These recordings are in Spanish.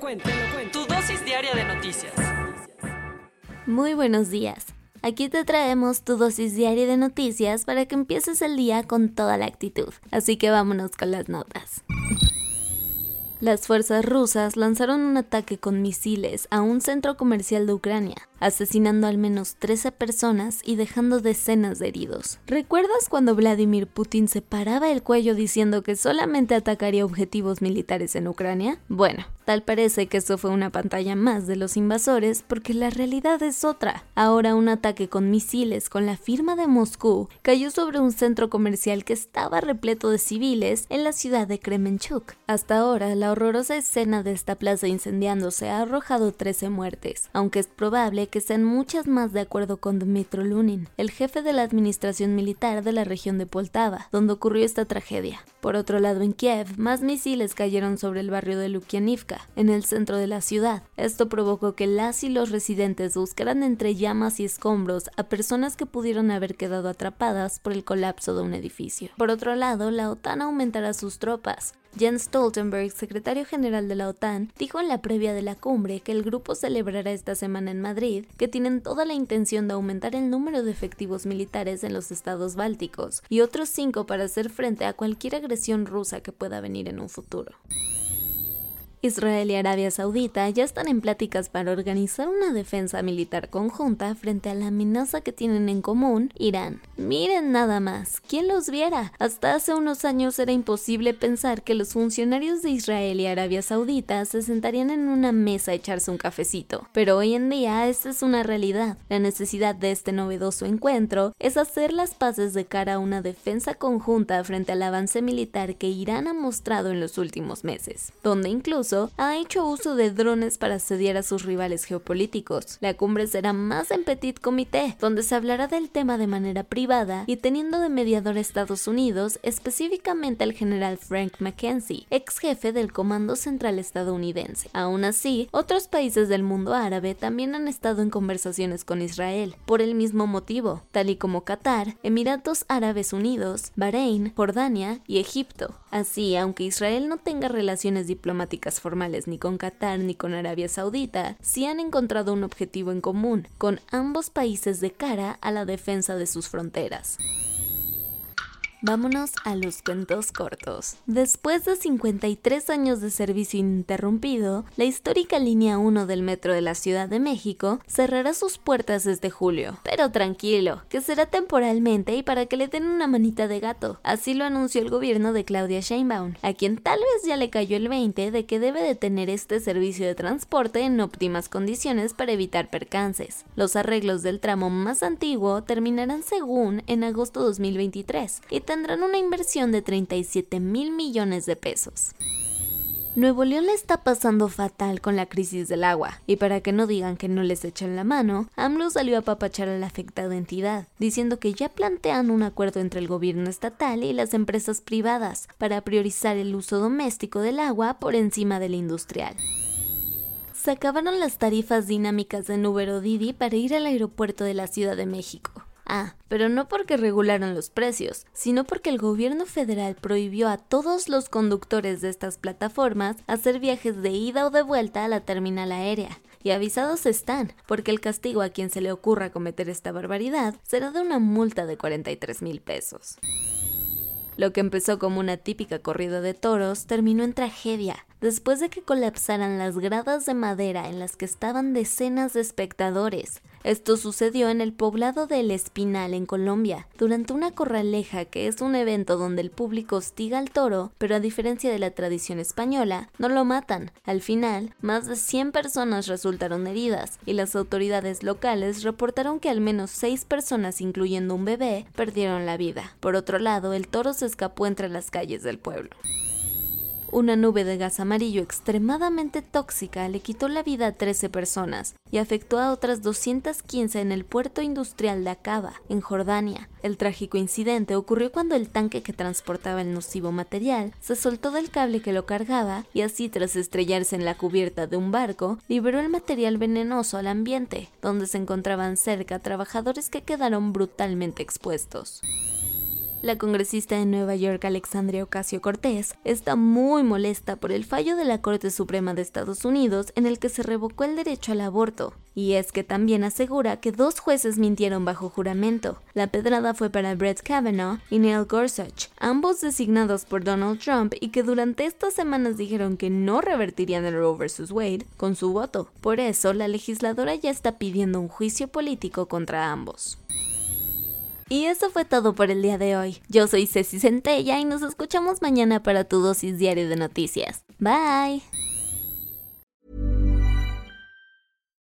Tu dosis diaria de noticias. Muy buenos días. Aquí te traemos tu dosis diaria de noticias para que empieces el día con toda la actitud. Así que vámonos con las notas. Las fuerzas rusas lanzaron un ataque con misiles a un centro comercial de Ucrania, asesinando al menos 13 personas y dejando decenas de heridos. ¿Recuerdas cuando Vladimir Putin se paraba el cuello diciendo que solamente atacaría objetivos militares en Ucrania? Bueno, tal parece que eso fue una pantalla más de los invasores porque la realidad es otra. Ahora un ataque con misiles con la firma de Moscú cayó sobre un centro comercial que estaba repleto de civiles en la ciudad de Kremenchuk. Hasta ahora, la horrorosa escena de esta plaza incendiándose ha arrojado 13 muertes, aunque es probable que sean muchas más de acuerdo con Dmitro Lunin, el jefe de la administración militar de la región de Poltava, donde ocurrió esta tragedia. Por otro lado, en Kiev, más misiles cayeron sobre el barrio de En el centro de la ciudad. Esto provocó que las y los residentes buscaran entre llamas y escombros a personas que pudieron haber quedado atrapadas por el colapso de un edificio. Por otro lado, la OTAN aumentará sus tropas, Jens Stoltenberg, secretario general de la OTAN, dijo en la previa de la cumbre que el grupo celebrará esta semana en Madrid que tienen toda la intención de aumentar el número de efectivos militares en los estados bálticos y otros cinco para hacer frente a cualquier agresión rusa que pueda venir en un futuro. Israel y Arabia Saudita ya están en pláticas para organizar una defensa militar conjunta frente a la amenaza que tienen en común Irán. Miren nada más, ¿quién los viera? Hasta hace unos años era imposible pensar que los funcionarios de Israel y Arabia Saudita se sentarían en una mesa a echarse un cafecito. Pero hoy en día esta es una realidad. La necesidad de este novedoso encuentro es hacer las paces de cara a una defensa conjunta frente al avance militar que Irán ha mostrado en los últimos meses, donde incluso ha hecho uso de drones para asediar a sus rivales geopolíticos. La cumbre será más en Petit Comité, donde se hablará del tema de manera privada y teniendo de mediador a Estados Unidos, específicamente al general Frank McKenzie, ex jefe del Comando Central estadounidense. Aún así, otros países del mundo árabe también han estado en conversaciones con Israel, por el mismo motivo, tal y como Qatar, Emiratos Árabes Unidos, Bahrein, Jordania y Egipto. Así, aunque Israel no tenga relaciones diplomáticas formales ni con Qatar ni con Arabia Saudita, sí han encontrado un objetivo en común, con ambos países de cara a la defensa de sus fronteras. Vámonos a los cuentos cortos. Después de 53 años de servicio ininterrumpido, la histórica línea 1 del metro de la Ciudad de México cerrará sus puertas este julio. Pero tranquilo, que será temporalmente y para que le den una manita de gato. Así lo anunció el gobierno de Claudia Sheinbaum, a quien tal vez ya le cayó el 20 de que debe de tener este servicio de transporte en óptimas condiciones para evitar percances. Los arreglos del tramo más antiguo terminarán según en agosto 2023 y tendrán una inversión de 37 mil millones de pesos. Nuevo León le está pasando fatal con la crisis del agua, y para que no digan que no les echan la mano, AMLO salió a papachar a la afectada entidad, diciendo que ya plantean un acuerdo entre el gobierno estatal y las empresas privadas para priorizar el uso doméstico del agua por encima del industrial. Se acabaron las tarifas dinámicas de Uber Didi para ir al aeropuerto de la Ciudad de México. Ah, pero no porque regularon los precios, sino porque el gobierno federal prohibió a todos los conductores de estas plataformas hacer viajes de ida o de vuelta a la terminal aérea. Y avisados están, porque el castigo a quien se le ocurra cometer esta barbaridad será de una multa de 43 mil pesos. Lo que empezó como una típica corrida de toros terminó en tragedia, después de que colapsaran las gradas de madera en las que estaban decenas de espectadores. Esto sucedió en el poblado de El Espinal, en Colombia, durante una corraleja que es un evento donde el público hostiga al toro, pero a diferencia de la tradición española, no lo matan. Al final, más de 100 personas resultaron heridas y las autoridades locales reportaron que al menos 6 personas, incluyendo un bebé, perdieron la vida. Por otro lado, el toro se escapó entre las calles del pueblo. Una nube de gas amarillo extremadamente tóxica le quitó la vida a 13 personas y afectó a otras 215 en el puerto industrial de Acaba, en Jordania. El trágico incidente ocurrió cuando el tanque que transportaba el nocivo material se soltó del cable que lo cargaba y así tras estrellarse en la cubierta de un barco, liberó el material venenoso al ambiente, donde se encontraban cerca trabajadores que quedaron brutalmente expuestos. La congresista de Nueva York, Alexandria Ocasio Cortés, está muy molesta por el fallo de la Corte Suprema de Estados Unidos en el que se revocó el derecho al aborto. Y es que también asegura que dos jueces mintieron bajo juramento. La pedrada fue para Brett Kavanaugh y Neil Gorsuch, ambos designados por Donald Trump y que durante estas semanas dijeron que no revertirían el Roe vs. Wade con su voto. Por eso, la legisladora ya está pidiendo un juicio político contra ambos. Y eso fue todo por el día de hoy. Yo soy Ceci Centella y nos escuchamos mañana para tu dosis diaria de noticias. Bye.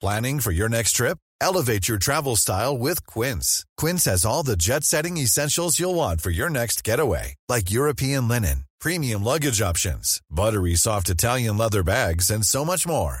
Planning for your next trip? Elevate your travel style with Quince. Quince has all the jet setting essentials you'll want for your next getaway, like European linen, premium luggage options, buttery soft Italian leather bags, and so much more.